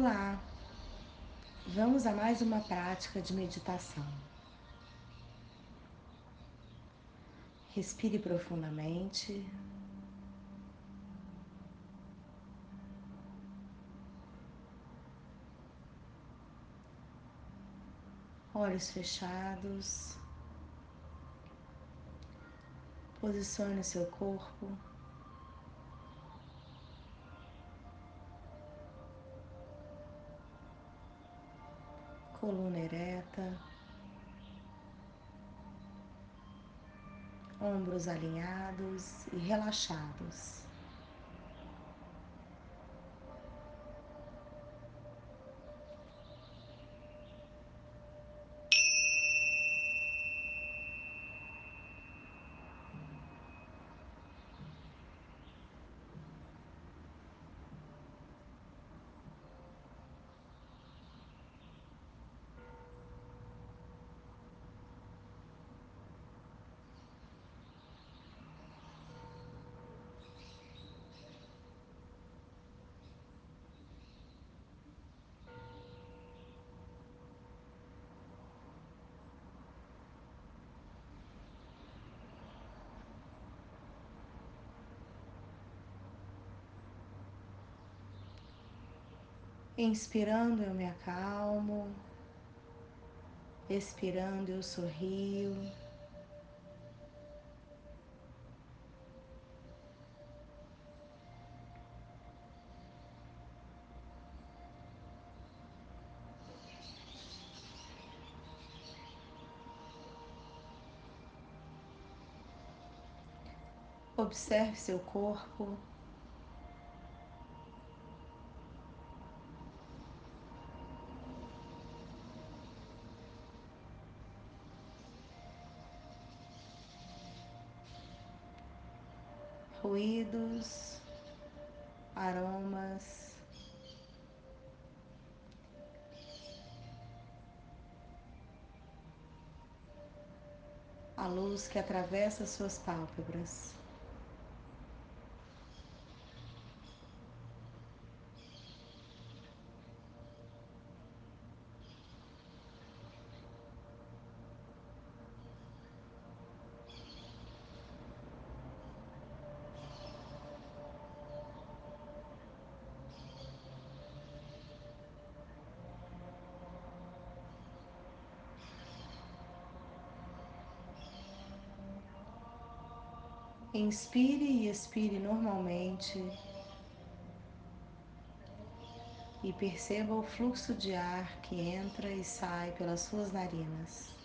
Olá, vamos a mais uma prática de meditação. Respire profundamente. Olhos fechados. Posicione seu corpo coluna ereta, ombros alinhados e relaxados. Inspirando, eu me acalmo. Expirando, eu sorrio. Observe seu corpo. Ruídos, aromas. A luz que atravessa suas pálpebras. Inspire e expire normalmente e perceba o fluxo de ar que entra e sai pelas suas narinas.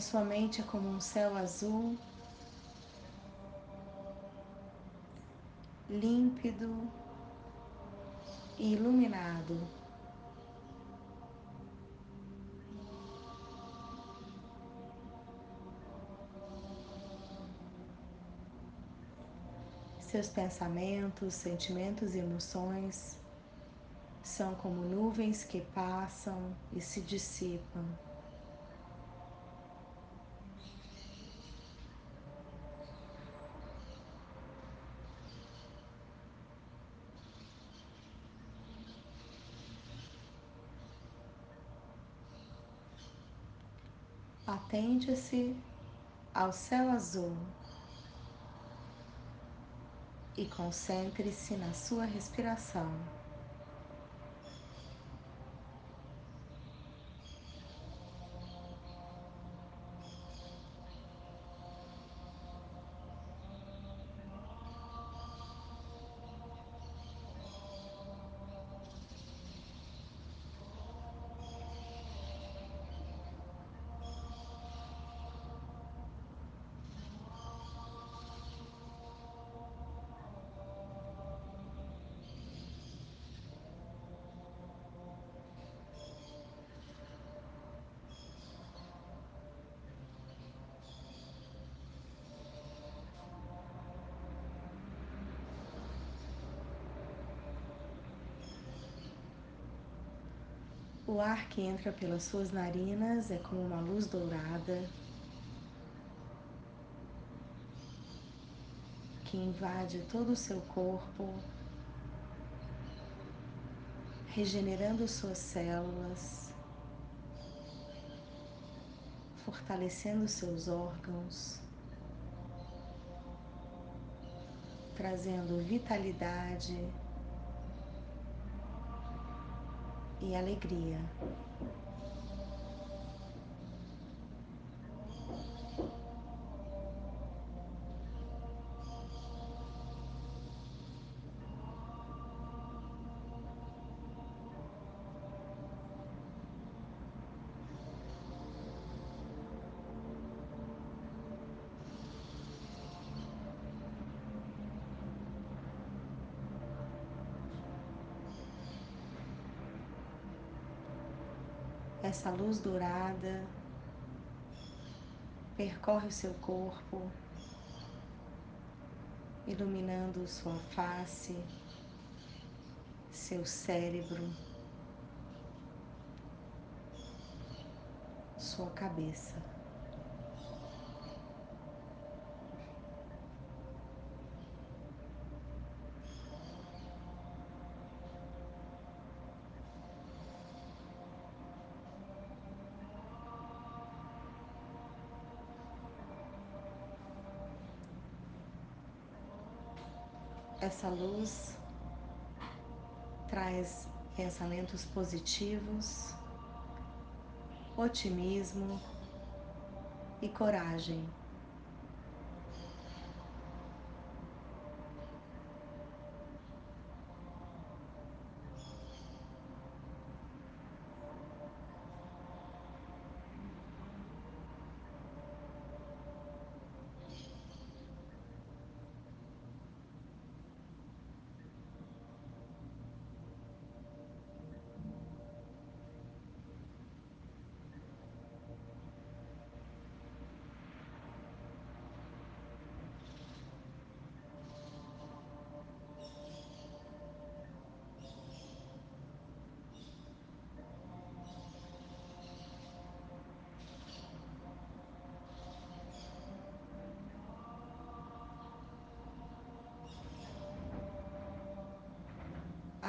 Sua mente é como um céu azul, límpido e iluminado. Seus pensamentos, sentimentos e emoções são como nuvens que passam e se dissipam. Atente-se ao céu azul e concentre-se na sua respiração. O ar que entra pelas suas narinas é como uma luz dourada que invade todo o seu corpo, regenerando suas células, fortalecendo seus órgãos, trazendo vitalidade e alegria. Essa luz dourada percorre o seu corpo, iluminando sua face, seu cérebro, sua cabeça. Essa luz traz pensamentos positivos, otimismo e coragem.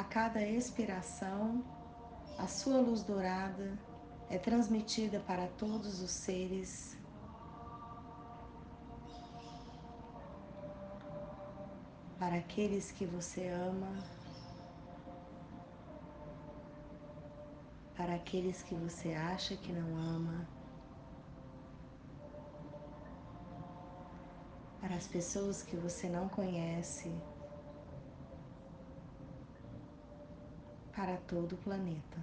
A cada expiração, a sua luz dourada é transmitida para todos os seres. Para aqueles que você ama, para aqueles que você acha que não ama, para as pessoas que você não conhece. Para todo o planeta.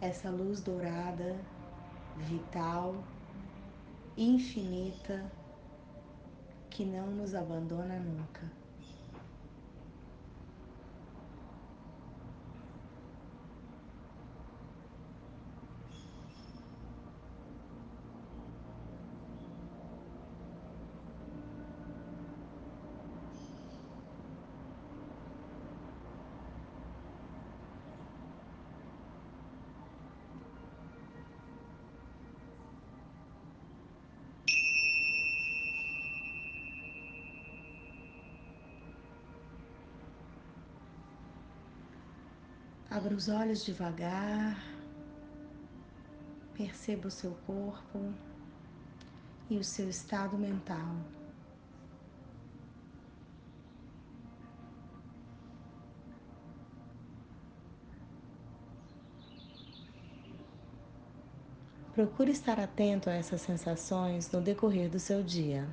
Essa luz dourada, vital, infinita, que não nos abandona nunca. Abra os olhos devagar, perceba o seu corpo e o seu estado mental. Procure estar atento a essas sensações no decorrer do seu dia.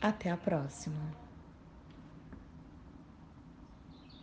Até a próxima!